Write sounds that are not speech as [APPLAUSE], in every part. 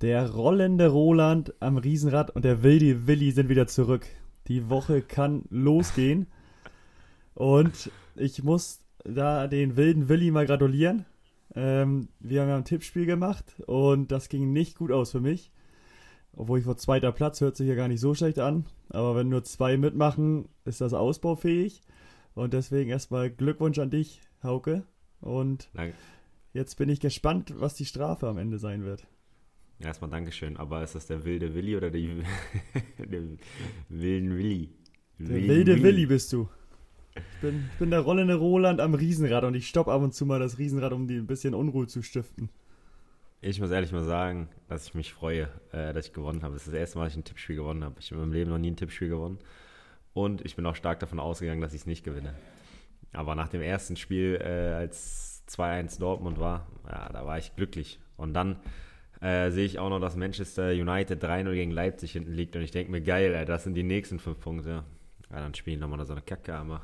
Der rollende Roland am Riesenrad und der wilde Willi sind wieder zurück. Die Woche kann losgehen. Und ich muss da den wilden Willi mal gratulieren. Ähm, wir haben ja ein Tippspiel gemacht und das ging nicht gut aus für mich. Obwohl ich vor zweiter Platz hört sich ja gar nicht so schlecht an. Aber wenn nur zwei mitmachen, ist das ausbaufähig. Und deswegen erstmal Glückwunsch an dich, Hauke. Und Danke. jetzt bin ich gespannt, was die Strafe am Ende sein wird. Erstmal Dankeschön. Aber ist das der wilde Willi oder die, [LAUGHS] der wilden Willi? Der wilde Willi bist du. Ich bin, ich bin der rollende Roland am Riesenrad und ich stopp ab und zu mal das Riesenrad, um die ein bisschen Unruhe zu stiften. Ich muss ehrlich mal sagen, dass ich mich freue, äh, dass ich gewonnen habe. Das ist das erste Mal, dass ich ein Tippspiel gewonnen habe. Ich habe in meinem Leben noch nie ein Tippspiel gewonnen. Und ich bin auch stark davon ausgegangen, dass ich es nicht gewinne. Aber nach dem ersten Spiel, äh, als 2-1 Dortmund war, ja, da war ich glücklich. Und dann äh, sehe ich auch noch, dass Manchester United 3-0 gegen Leipzig hinten liegt. Und ich denke mir, geil, ey, das sind die nächsten fünf Punkte. Ja, dann spielen nochmal so eine Kacke, aber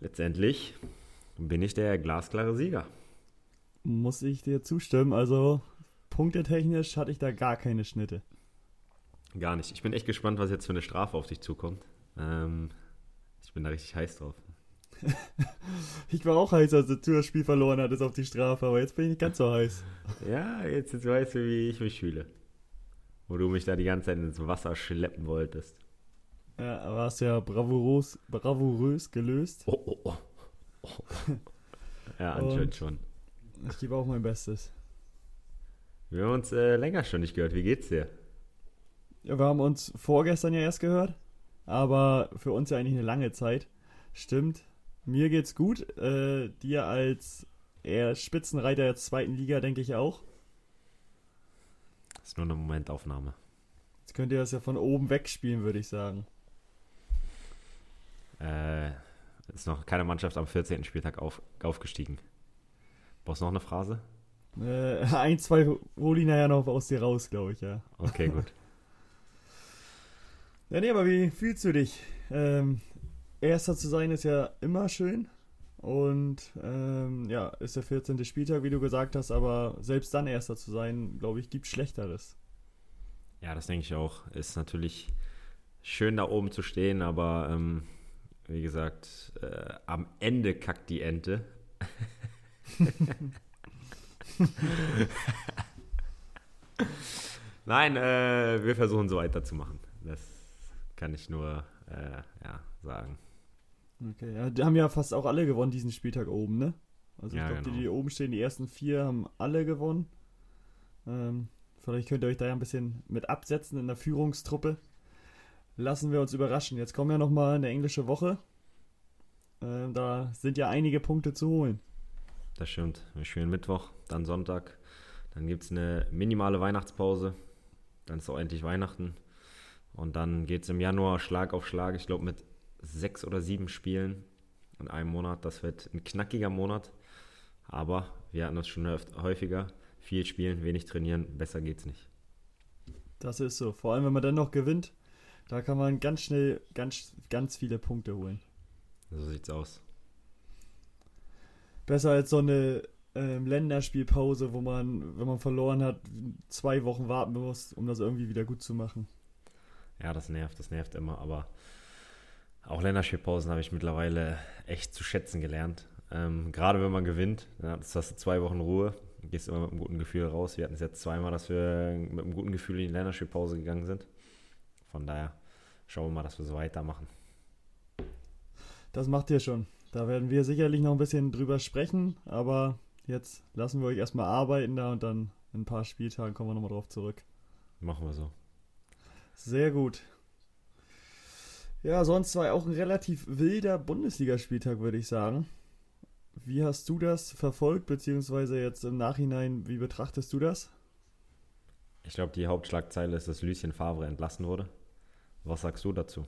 letztendlich bin ich der glasklare Sieger. Muss ich dir zustimmen. Also, punktetechnisch hatte ich da gar keine Schnitte. Gar nicht. Ich bin echt gespannt, was jetzt für eine Strafe auf dich zukommt. Ähm, ich bin da richtig heiß drauf. [LAUGHS] Ich war auch heiß, als du das Spiel verloren hattest auf die Strafe, aber jetzt bin ich nicht ganz so heiß. Ja, jetzt, jetzt weißt du, wie ich mich fühle. Wo du mich da die ganze Zeit ins Wasser schleppen wolltest. Ja, aber hast ja bravourös, bravourös gelöst. Oh, oh, oh. oh. Ja, anscheinend schon. Ich gebe auch mein Bestes. Wir haben uns äh, länger schon nicht gehört. Wie geht's dir? Ja, wir haben uns vorgestern ja erst gehört, aber für uns ja eigentlich eine lange Zeit. Stimmt. Mir geht's gut. Äh, dir als eher Spitzenreiter der zweiten Liga denke ich auch. Das ist nur eine Momentaufnahme. Jetzt könnt ihr das ja von oben wegspielen, würde ich sagen. Äh, ist noch keine Mannschaft am 14. Spieltag auf, aufgestiegen. Brauchst du noch eine Phrase? Äh, [LAUGHS] ein, zwei hol ich nachher noch aus dir raus, glaube ich, ja. Okay, gut. [LAUGHS] Ja, nee, aber wie fühlst du dich? Ähm, Erster zu sein ist ja immer schön. Und ähm, ja, ist der 14. Spieltag, wie du gesagt hast, aber selbst dann Erster zu sein, glaube ich, gibt Schlechteres. Ja, das denke ich auch. Ist natürlich schön da oben zu stehen, aber ähm, wie gesagt, äh, am Ende kackt die Ente. [LAUGHS] Nein, äh, wir versuchen so weiterzumachen. Das kann ich nur äh, ja, sagen. Okay, ja, die haben ja fast auch alle gewonnen diesen Spieltag oben, ne? Also ich Ja, glaube, die, genau. die oben stehen, die ersten vier haben alle gewonnen. Ähm, vielleicht könnt ihr euch da ja ein bisschen mit absetzen in der Führungstruppe. Lassen wir uns überraschen. Jetzt kommen ja nochmal eine englische Woche. Ähm, da sind ja einige Punkte zu holen. Das stimmt. Wir spielen Mittwoch, dann Sonntag. Dann gibt es eine minimale Weihnachtspause. Dann ist auch endlich Weihnachten. Und dann geht es im Januar Schlag auf Schlag. Ich glaube mit sechs oder sieben Spielen in einem Monat. Das wird ein knackiger Monat. Aber wir hatten das schon häufiger. Viel spielen, wenig trainieren. Besser geht's nicht. Das ist so. Vor allem, wenn man dann noch gewinnt, da kann man ganz schnell ganz, ganz viele Punkte holen. So sieht's aus. Besser als so eine ähm, Länderspielpause, wo man, wenn man verloren hat, zwei Wochen warten muss, um das irgendwie wieder gut zu machen. Ja, das nervt, das nervt immer, aber auch Länderspielpausen habe ich mittlerweile echt zu schätzen gelernt. Ähm, gerade wenn man gewinnt, dann hast du zwei Wochen Ruhe, gehst immer mit einem guten Gefühl raus. Wir hatten es jetzt zweimal, dass wir mit einem guten Gefühl in die Länderspielpause gegangen sind. Von daher schauen wir mal, dass wir so weitermachen. Das macht ihr schon. Da werden wir sicherlich noch ein bisschen drüber sprechen, aber jetzt lassen wir euch erstmal arbeiten da und dann in ein paar Spieltagen kommen wir nochmal drauf zurück. Machen wir so. Sehr gut. Ja, sonst war auch ein relativ wilder Bundesligaspieltag, würde ich sagen. Wie hast du das verfolgt, beziehungsweise jetzt im Nachhinein, wie betrachtest du das? Ich glaube, die Hauptschlagzeile ist, dass Lucien Favre entlassen wurde. Was sagst du dazu?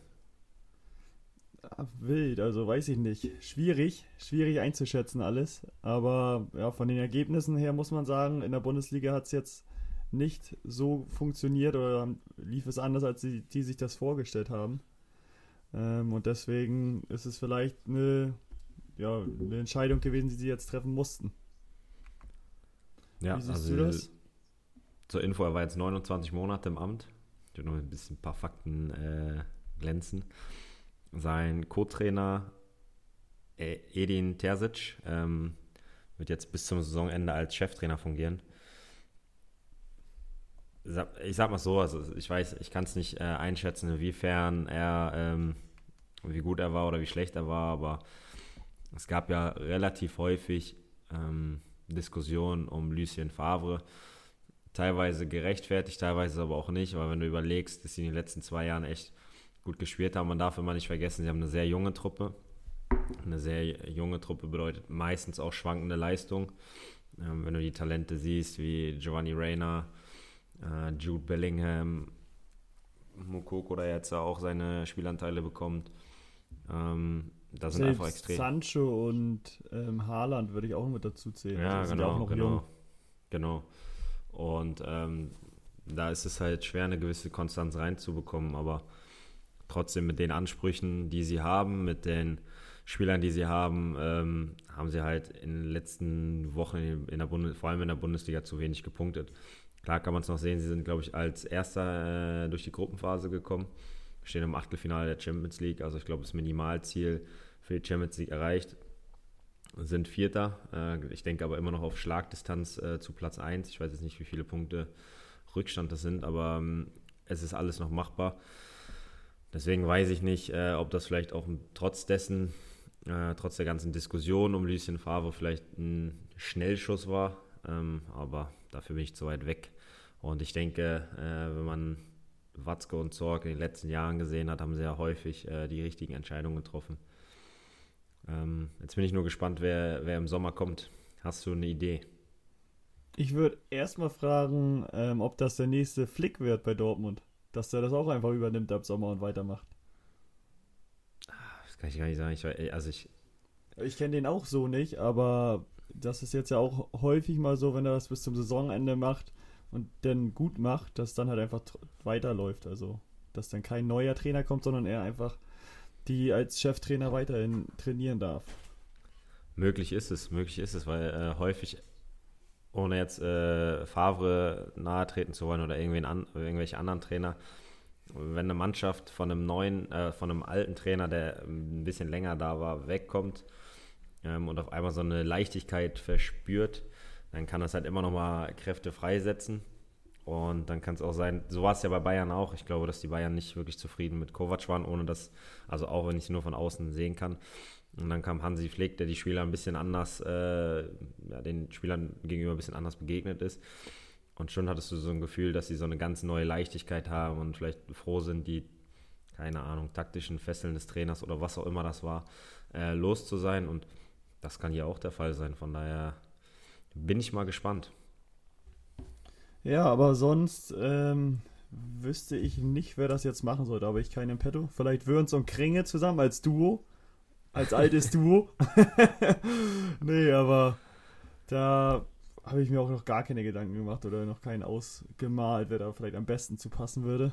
Ja, wild, also weiß ich nicht. Schwierig, schwierig einzuschätzen alles. Aber ja, von den Ergebnissen her muss man sagen, in der Bundesliga hat es jetzt nicht so funktioniert oder lief es anders, als die, die sich das vorgestellt haben. Ähm, und deswegen ist es vielleicht eine, ja, eine Entscheidung gewesen, die sie jetzt treffen mussten. Ja, Wie siehst also du das? zur Info, er war jetzt 29 Monate im Amt. Ich will noch ein bisschen ein paar Fakten äh, glänzen. Sein Co-Trainer äh, Edin Terzic ähm, wird jetzt bis zum Saisonende als Cheftrainer fungieren. Ich sag mal so, also ich weiß, ich kann es nicht äh, einschätzen, inwiefern er, ähm, wie gut er war oder wie schlecht er war, aber es gab ja relativ häufig ähm, Diskussionen um Lucien Favre. Teilweise gerechtfertigt, teilweise aber auch nicht, weil wenn du überlegst, dass sie in den letzten zwei Jahren echt gut gespielt haben, man darf immer nicht vergessen, sie haben eine sehr junge Truppe. Eine sehr junge Truppe bedeutet meistens auch schwankende Leistung. Ähm, wenn du die Talente siehst, wie Giovanni Reyna, Jude Bellingham, Mukoko, der jetzt auch seine Spielanteile bekommt. Ähm, da sind Selbst einfach extrem. Sancho und ähm, Haaland würde ich auch mit dazu zählen. Ja, also genau, auch noch genau. jung. Genau. Und ähm, da ist es halt schwer, eine gewisse Konstanz reinzubekommen, aber trotzdem mit den Ansprüchen, die sie haben, mit den Spielern, die sie haben, ähm, haben sie halt in den letzten Wochen in der Bundes vor allem in der Bundesliga zu wenig gepunktet. Klar kann man es noch sehen, sie sind, glaube ich, als erster äh, durch die Gruppenphase gekommen, stehen im Achtelfinale der Champions League, also ich glaube, das Minimalziel für die Champions League erreicht, sind Vierter. Äh, ich denke aber immer noch auf Schlagdistanz äh, zu Platz 1. Ich weiß jetzt nicht, wie viele Punkte Rückstand das sind, aber ähm, es ist alles noch machbar. Deswegen weiß ich nicht, äh, ob das vielleicht auch trotz dessen, äh, trotz der ganzen Diskussion um Lucien Favre vielleicht ein Schnellschuss war. Ähm, aber dafür bin ich zu weit weg. Und ich denke, äh, wenn man Watzke und Zorg in den letzten Jahren gesehen hat, haben sie ja häufig äh, die richtigen Entscheidungen getroffen. Ähm, jetzt bin ich nur gespannt, wer, wer im Sommer kommt. Hast du eine Idee? Ich würde erstmal fragen, ähm, ob das der nächste Flick wird bei Dortmund. Dass der das auch einfach übernimmt ab Sommer und weitermacht. Das kann ich gar nicht sagen. Ich, also ich, Ich kenne den auch so nicht, aber das ist jetzt ja auch häufig mal so, wenn er das bis zum Saisonende macht und dann gut macht, dass dann halt einfach weiterläuft. Also, dass dann kein neuer Trainer kommt, sondern er einfach die als Cheftrainer weiterhin trainieren darf. Möglich ist es, möglich ist es, weil äh, häufig, ohne jetzt äh, Favre nahe treten zu wollen oder irgendwen an, irgendwelche anderen Trainer, wenn eine Mannschaft von einem neuen, äh, von einem alten Trainer, der ein bisschen länger da war, wegkommt ähm, und auf einmal so eine Leichtigkeit verspürt, dann kann das halt immer noch mal Kräfte freisetzen. Und dann kann es auch sein, so war es ja bei Bayern auch. Ich glaube, dass die Bayern nicht wirklich zufrieden mit Kovac waren, ohne dass, also auch wenn ich es nur von außen sehen kann. Und dann kam Hansi Flick, der die Spieler ein bisschen anders, äh, ja, den Spielern gegenüber ein bisschen anders begegnet ist. Und schon hattest du so ein Gefühl, dass sie so eine ganz neue Leichtigkeit haben und vielleicht froh sind, die, keine Ahnung, taktischen Fesseln des Trainers oder was auch immer das war, äh, los zu sein. Und das kann hier auch der Fall sein. Von daher bin ich mal gespannt. Ja, aber sonst ähm, wüsste ich nicht, wer das jetzt machen sollte. Aber ich keinen Petto. Vielleicht Würns und Kringe zusammen als Duo. Als [LAUGHS] altes Duo. [LAUGHS] nee, aber da habe ich mir auch noch gar keine Gedanken gemacht oder noch keinen ausgemalt, wer da vielleicht am besten zu passen würde.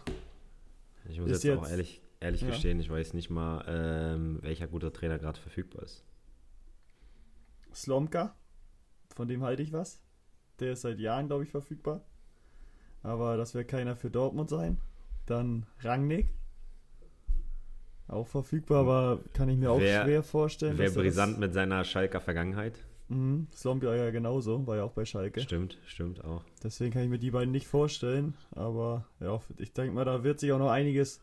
Ich muss Ist jetzt, auch jetzt- ehrlich, ehrlich ja. gestehen, ich weiß nicht mal, ähm, welcher guter Trainer gerade verfügbar ist. Slomka, von dem halte ich was. Der ist seit Jahren, glaube ich, verfügbar. Aber das wird keiner für Dortmund sein. Dann Rangnick. Auch verfügbar, aber kann ich mir auch Wer- schwer vorstellen. Wäre brisant das- mit seiner Schalker Vergangenheit. Mhm, Slomka ja genauso, war ja auch bei Schalke. Stimmt, stimmt auch. Deswegen kann ich mir die beiden nicht vorstellen. Aber ja, ich denke mal, da wird sich auch noch einiges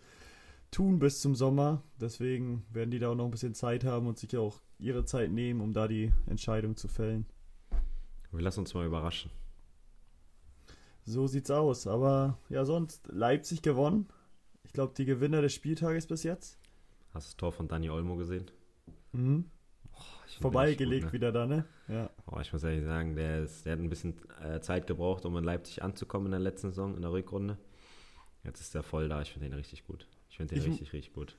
tun bis zum Sommer. Deswegen werden die da auch noch ein bisschen Zeit haben und sich auch ihre Zeit nehmen, um da die Entscheidung zu fällen. Wir lassen uns mal überraschen. So sieht's aus. Aber ja, sonst Leipzig gewonnen. Ich glaube, die Gewinner des Spieltages bis jetzt. Hast du das Tor von Dani Olmo gesehen? Mhm. Find Vorbeigelegt ne? wieder da, ne? Ja. Oh, ich muss ehrlich sagen, der, ist, der hat ein bisschen äh, Zeit gebraucht, um in Leipzig anzukommen in der letzten Saison, in der Rückrunde. Jetzt ist er voll da. Ich finde den richtig gut. Ich finde den Ich- richtig, richtig gut.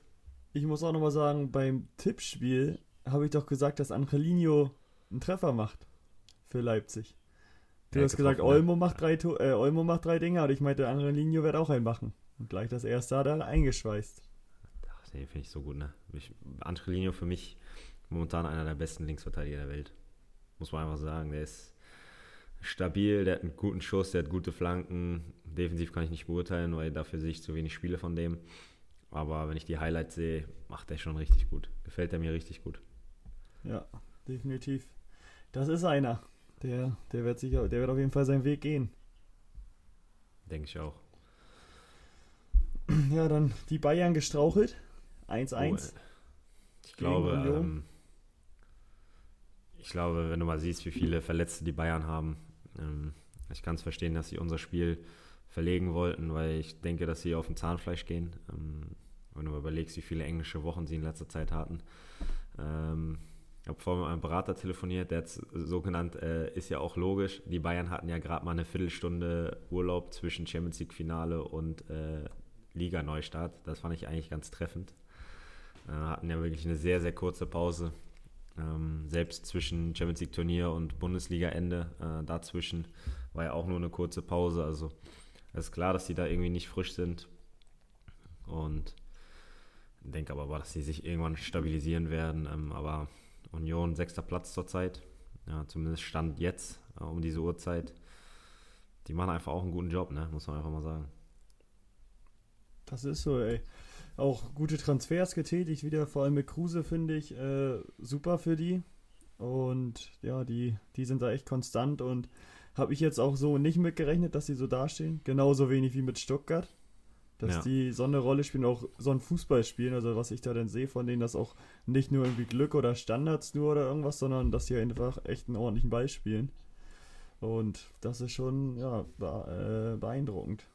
Ich muss auch nochmal sagen, beim Tippspiel habe ich doch gesagt, dass Angelino einen Treffer macht für Leipzig. Du Ja, hast gesagt, ne? Olmo macht drei äh, Olmo macht drei Dinger und ich meinte, Angelino wird auch einen machen. Und gleich das erste hat er eingeschweißt. Ach, den finde ich so gut, ne? Ich, Angelino für mich momentan einer der besten Linksverteidiger der Welt. Muss man einfach sagen. Der ist stabil, der hat einen guten Schuss, der hat gute Flanken. Defensiv kann ich nicht beurteilen, weil dafür sehe ich zu wenig Spiele von dem. Aber wenn ich die Highlights sehe, macht er schon richtig gut. Gefällt er mir richtig gut. Ja, definitiv. Das ist einer. Der, der, wird sicher, der wird auf jeden Fall seinen Weg gehen. Denke ich auch. Ja, dann die Bayern gestrauchelt. 1-1. Oh, ich glaube, ähm, ich glaube, wenn du mal siehst, wie viele Verletzte die Bayern haben, ähm, ich kann es verstehen, dass sie unser Spiel verlegen wollten, weil ich denke, dass sie auf dem Zahnfleisch gehen. Ähm, wenn du überlegst, wie viele englische Wochen sie in letzter Zeit hatten. Ähm, ich habe vorhin mit einem Berater telefoniert, der hat so genannt, äh, ist ja auch logisch. Die Bayern hatten ja gerade mal eine Viertelstunde Urlaub zwischen Champions League Finale und äh, Liga Neustart. Das fand ich eigentlich ganz treffend. Äh, hatten ja wirklich eine sehr, sehr kurze Pause. Ähm, selbst zwischen Champions League Turnier und Bundesliga Ende äh, dazwischen war ja auch nur eine kurze Pause. Also es ist klar, dass die da irgendwie nicht frisch sind. Und denke aber, dass sie sich irgendwann stabilisieren werden. Ähm, aber Union sechster Platz zurzeit. Ja, zumindest Stand jetzt äh, um diese Uhrzeit. Die machen einfach auch einen guten Job, ne? muss man einfach mal sagen. Das ist so, ey. Auch gute Transfers getätigt, wieder vor allem mit Kruse finde ich äh, super für die. Und ja, die, die sind da echt konstant und habe ich jetzt auch so nicht mitgerechnet, dass sie so dastehen. Genauso wenig wie mit Stuttgart dass ja. die so eine Rolle spielen, auch so ein Fußball spielen. Also was ich da dann sehe von denen, dass auch nicht nur irgendwie Glück oder Standards nur oder irgendwas, sondern dass die einfach echt einen ordentlichen Ball spielen. Und das ist schon ja, äh, beeindruckend.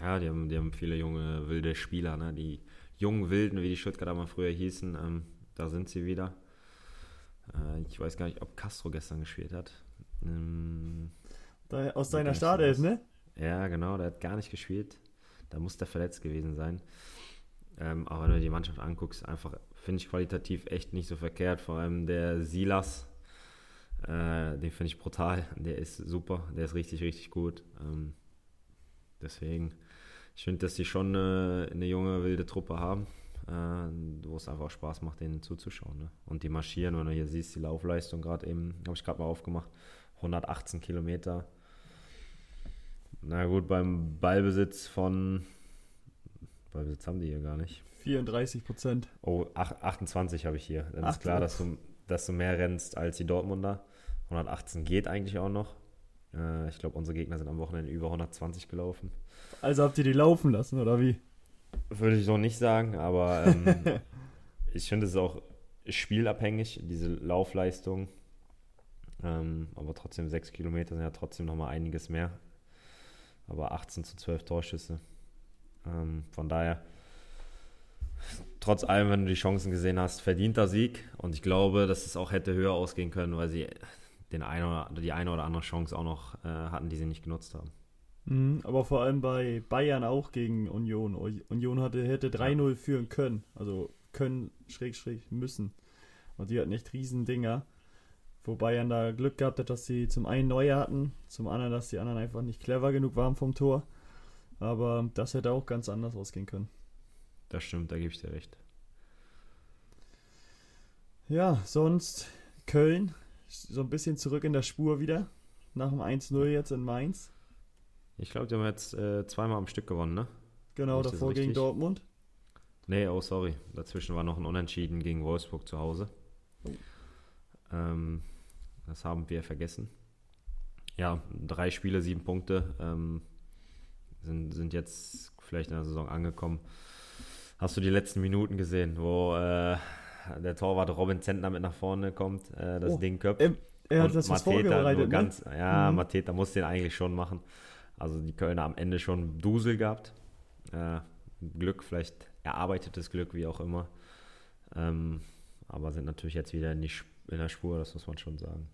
Ja, die haben, die haben viele junge, wilde Spieler, ne? Die jungen Wilden, wie die Stuttgarter mal früher hießen, ähm, da sind sie wieder. Äh, ich weiß gar nicht, ob Castro gestern gespielt hat. Ähm, da, aus seiner Startelf, ne? Ja, genau, der hat gar nicht gespielt. Da muss der verletzt gewesen sein. Ähm, aber wenn du die Mannschaft anguckst, einfach finde ich qualitativ echt nicht so verkehrt. Vor allem der Silas, äh, den finde ich brutal. Der ist super, der ist richtig, richtig gut. Ähm, deswegen, ich finde, dass die schon eine, eine, junge, wilde Truppe haben, äh, wo es einfach Spaß macht, denen zuzuschauen. Ne? Und die marschieren, wenn du hier siehst, die Laufleistung gerade eben, habe ich gerade mal aufgemacht, 118 Kilometer na gut, beim Ballbesitz von. Ballbesitz haben die hier gar nicht. 34 Prozent. Oh, 28 habe ich hier. Dann ist klar, dass du, dass du mehr rennst als die Dortmunder. 118 geht eigentlich auch noch. Äh, ich glaube, unsere Gegner sind am Wochenende über 120 gelaufen. Also habt ihr die laufen lassen, oder wie? Würde ich so nicht sagen, aber ähm, [LAUGHS] ich finde es ist auch spielabhängig, diese Laufleistung. Ähm, aber trotzdem, sechs Kilometer sind ja trotzdem nochmal einiges mehr aber 18 zu 12 Torschüsse. Ähm, von daher, trotz allem, wenn du die Chancen gesehen hast, verdienter Sieg. Und ich glaube, dass es auch hätte höher ausgehen können, weil sie den eine oder, die eine oder andere Chance auch noch äh, hatten, die sie nicht genutzt haben. Mhm, aber vor allem bei Bayern auch gegen Union. Union hatte, hätte 3-0 ja. führen können. Also können, schräg, schräg, müssen. Und die hatten echt riesen Dinger. Wo Bayern da Glück gehabt hat, dass sie zum einen neue hatten, zum anderen, dass die anderen einfach nicht clever genug waren vom Tor. Aber das hätte auch ganz anders ausgehen können. Das stimmt, da gebe ich dir recht. Ja, sonst Köln, so ein bisschen zurück in der Spur wieder. Nach dem 1-0 jetzt in Mainz. Ich glaube, die haben jetzt äh, zweimal am Stück gewonnen, ne? Genau, davor gegen Dortmund. Nee, oh sorry. Dazwischen war noch ein Unentschieden gegen Wolfsburg zu Hause. Oh. Ähm, das haben wir vergessen. Ja, drei Spiele, sieben Punkte. Ähm, sind, sind jetzt vielleicht in der Saison angekommen. Hast du die letzten Minuten gesehen, wo äh, der Torwart Robin Zentner mit nach vorne kommt, äh, das oh, Ding köpft? Ähm, er hat das Mateta nur ne? ganz, ne? Ja, mhm. Mateta muss den eigentlich schon machen. Also die Kölner am Ende schon Dusel gehabt. Äh, Glück, vielleicht erarbeitetes Glück, wie auch immer. Ähm, aber sind natürlich jetzt wieder in, die, in der Spur, das muss man schon sagen.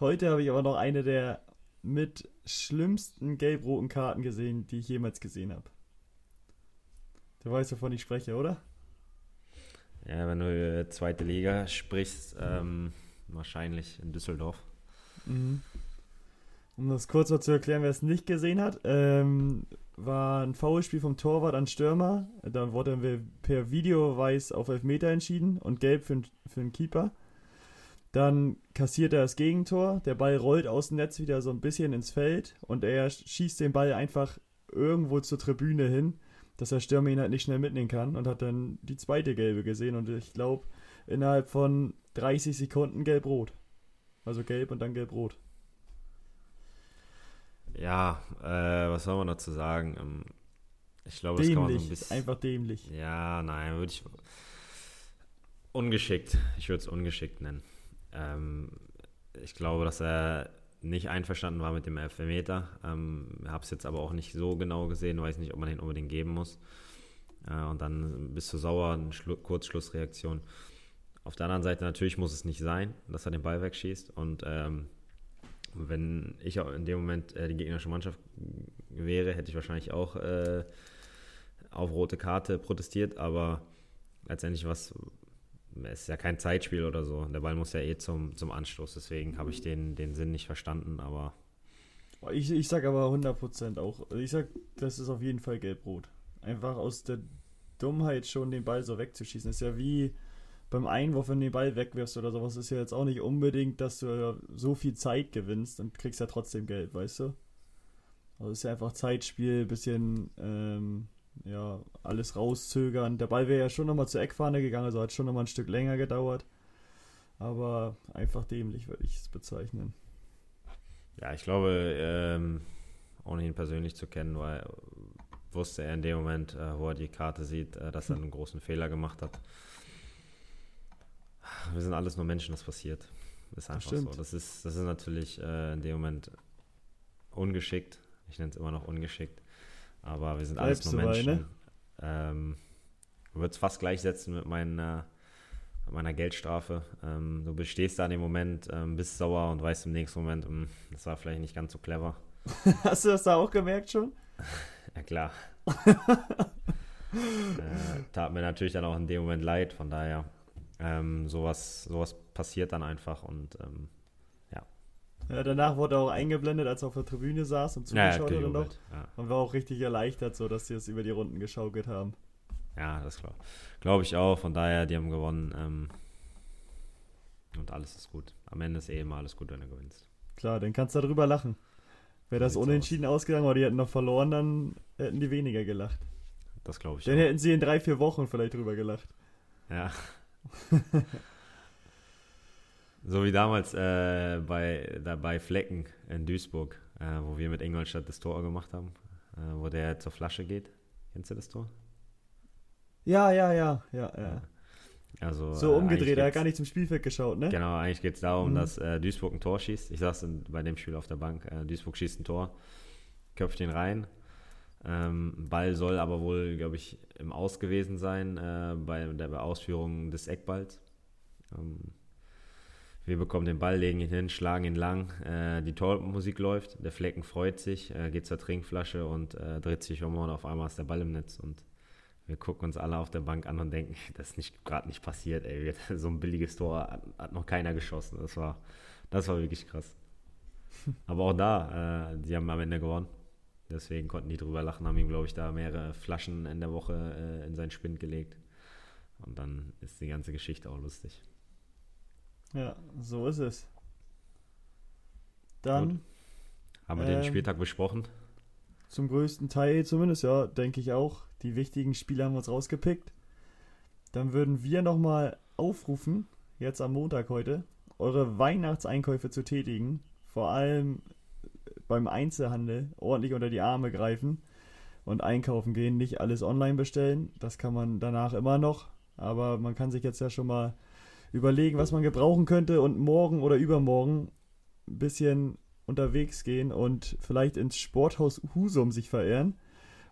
Heute habe ich aber noch eine der mit schlimmsten gelb-roten Karten gesehen, die ich jemals gesehen habe. Du weißt, wovon ich spreche, oder? Ja, wenn du äh, zweite Liga sprichst, ähm, wahrscheinlich in Düsseldorf. Mhm. Um das kurz mal zu erklären, wer es nicht gesehen hat, ähm, war ein Foulspiel vom Torwart an Stürmer. Da wurde per Videoweis auf Elfmeter entschieden und gelb für, für den Keeper. Dann kassiert er das Gegentor, der Ball rollt aus dem Netz wieder so ein bisschen ins Feld und er schießt den Ball einfach irgendwo zur Tribüne hin, dass der Stürmer ihn halt nicht schnell mitnehmen kann und hat dann die zweite gelbe gesehen und ich glaube innerhalb von 30 Sekunden gelb-rot. Also gelb und dann gelb-rot. Ja, äh, was soll man dazu sagen? Ähm, ich glaube, das dämlich, kann man so ein bisschen. einfach dämlich. Ja, nein, würde ich. Ungeschickt. Ich würde es ungeschickt nennen. Ähm, ich glaube, dass er nicht einverstanden war mit dem Elfmeter. Ähm, Habe es jetzt aber auch nicht so genau gesehen, weiß nicht, ob man den unbedingt geben muss. Äh, und dann bist du sauer, eine Schlu Kurzschlussreaktion. Auf der anderen Seite natürlich muss es nicht sein, dass er den Ball wegschießt. Und ähm, wenn ich auch in dem Moment äh, die gegnerische Mannschaft wäre, hätte ich wahrscheinlich auch äh, auf rote Karte protestiert. Aber letztendlich was es ist ja kein Zeitspiel oder so. Der Ball muss ja eh zum, zum Anstoß. Deswegen habe ich den, den Sinn nicht verstanden. Aber Ich, ich sag aber 100% auch. Ich sag, das ist auf jeden Fall gelb-rot. Einfach aus der Dummheit schon den Ball so wegzuschießen. ist ja wie beim Einwurf, wenn du den Ball wegwirfst oder sowas, ist ja jetzt auch nicht unbedingt, dass du so viel Zeit gewinnst und kriegst ja trotzdem Geld, weißt du? Also ist ja einfach Zeitspiel, bisschen ähm, ja, alles rauszögern. Der Ball wäre ja schon nochmal zur Eckfahne gegangen, also hat schon nochmal ein Stück länger gedauert. Aber einfach dämlich würde ich es bezeichnen. ja, ich glaube, ähm, ohne ihn persönlich zu kennen, weil wusste er in dem Moment, äh, wo er die Karte sieht, äh, dass er einen großen Fehler gemacht hat. Wir sind alles nur Menschen, das passiert. Ist einfach stimmt. so. Das ist, das ist natürlich äh, in dem Moment ungeschickt. Ich nenne es immer noch ungeschickt. Aber wir sind alles nur bei, Menschen. ne? Ähm, würde es fast gleichsetzen mit meiner, mit meiner Geldstrafe. Ähm, du bestehst da in dem Moment, ähm, bist sauer und weißt im nächsten Moment, hm, das war vielleicht nicht ganz so clever. [LAUGHS] Hast du das da auch gemerkt schon? [LAUGHS] Ja klar. [LAUGHS] äh, tat mir natürlich dann auch in dem Moment leid, von daher ähm, sowas, sowas passiert dann einfach und ähm, Ja, danach wurde er auch eingeblendet, als er auf der Tribüne saß und ja, zugeschaut hat und. Ja. Und war auch richtig erleichtert, so dass sie es über die Runden geschaukelt haben. ja, das glaube glaub ich auch. Von daher, die haben gewonnen ähm, und alles ist gut. Am Ende ist eh immer alles gut, wenn du gewinnst. Klar, dann kannst du darüber lachen. Wäre das unentschieden ausgegangen oder die hätten noch verloren, dann hätten die weniger gelacht. Das glaube ich Dann auch. hätten sie in drei, vier Wochen vielleicht drüber gelacht. Ja. [LAUGHS] so wie damals äh, bei, da bei Flecken in Duisburg, äh, wo wir mit Ingolstadt das Tor gemacht haben, äh, wo der zur Flasche geht. Kennst du das Tor? Ja, ja, ja, ja, ja. Also, So äh, umgedreht, er hat gar nicht zum Spielfeld geschaut, ne? Genau, eigentlich geht es darum, Mhm. dass äh, Duisburg ein Tor schießt. Ich saß in, bei dem Spiel auf der Bank. Äh, Duisburg schießt ein Tor, köpft ihn rein. Ähm, Ball soll aber wohl, glaube ich, im Aus gewesen sein bei der Ausführung des Eckballs. Ähm, wir bekommen den Ball, legen ihn hin, schlagen ihn lang. Äh, die Tormusik läuft, der Flecken freut sich, äh, geht zur Trinkflasche und äh, dreht sich um und auf einmal ist der Ball im Netz. Und wir gucken uns alle auf der Bank an und denken, [LAUGHS] das ist gerade nicht passiert, ey. [LAUGHS] So ein billiges Tor hat, hat noch keiner geschossen. Das war, das war wirklich krass. [LAUGHS] Aber auch da, äh, die haben am Ende gewonnen. Deswegen konnten die drüber lachen, haben ihm, glaube ich, da mehrere Flaschen in der Woche äh, in seinen Spind gelegt. Und dann ist die ganze Geschichte auch lustig. Ja, so ist es. Dann Haben wir den Ähm, Spieltag besprochen? zum größten Teil zumindest, ja, denke ich auch. Die wichtigen Spiele haben wir uns rausgepickt. Dann würden wir nochmal aufrufen, jetzt am Montag heute, eure Weihnachtseinkäufe zu tätigen. Vor allem beim Einzelhandel ordentlich unter die Arme greifen und einkaufen gehen. Nicht alles online bestellen. Das kann man danach immer noch. Aber man kann sich jetzt ja schon mal überlegen, was man gebrauchen könnte und morgen oder übermorgen ein bisschen unterwegs gehen und vielleicht ins Sporthaus Husum sich verehren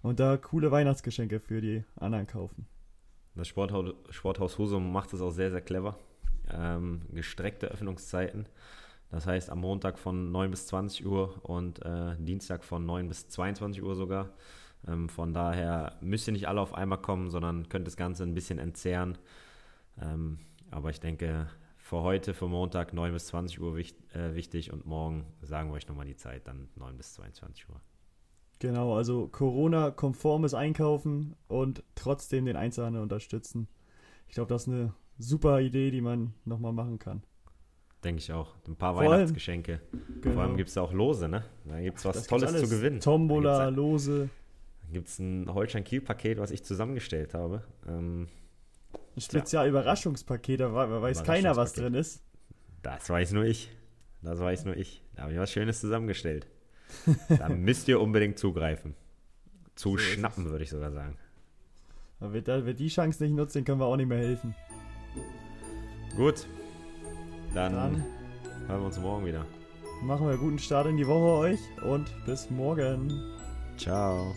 und da coole Weihnachtsgeschenke für die anderen kaufen. Das Sporthaus, Husum macht es auch sehr, sehr clever. Ähm, gestreckte Öffnungszeiten. Das heißt am Montag von 9 bis 20 Uhr und äh, Dienstag von 9 bis 22 Uhr sogar. Ähm, von daher müsst ihr nicht alle auf einmal kommen, sondern könnt das Ganze ein bisschen entzerren. Ähm, aber ich denke, für heute, für Montag 9 bis 20 Uhr wicht, äh, wichtig und morgen sagen wir euch nochmal die Zeit, dann 9 bis 22 Uhr. Genau, also Corona-konformes Einkaufen und trotzdem den Einzelhandel unterstützen. Ich glaube, das ist eine super Idee, die man nochmal machen kann. Denke ich auch. Ein paar Vor allem- Weihnachtsgeschenke. Genau. Vor allem gibt es da auch Lose, ne? Da gibt es was Das Tolles gibt's zu gewinnen. Tombola, Da Lose, gibt es ein Holstein-Kiel-Paket, was ich zusammengestellt habe. Ähm, ein Spezial-Überraschungspaket, da weiß keiner, was drin ist. das weiß nur ich. Das weiß nur ich. Da habe ich was Schönes zusammengestellt. [LAUGHS] da müsst ihr unbedingt zugreifen. Zu So würde ich sogar sagen. Aber wer, da- wer die Chance nicht nutzt, den können wir auch nicht mehr helfen. Gut. Dann, Dann hören wir uns morgen wieder. machen wir einen guten Start in die Woche euch und bis morgen. Ciao.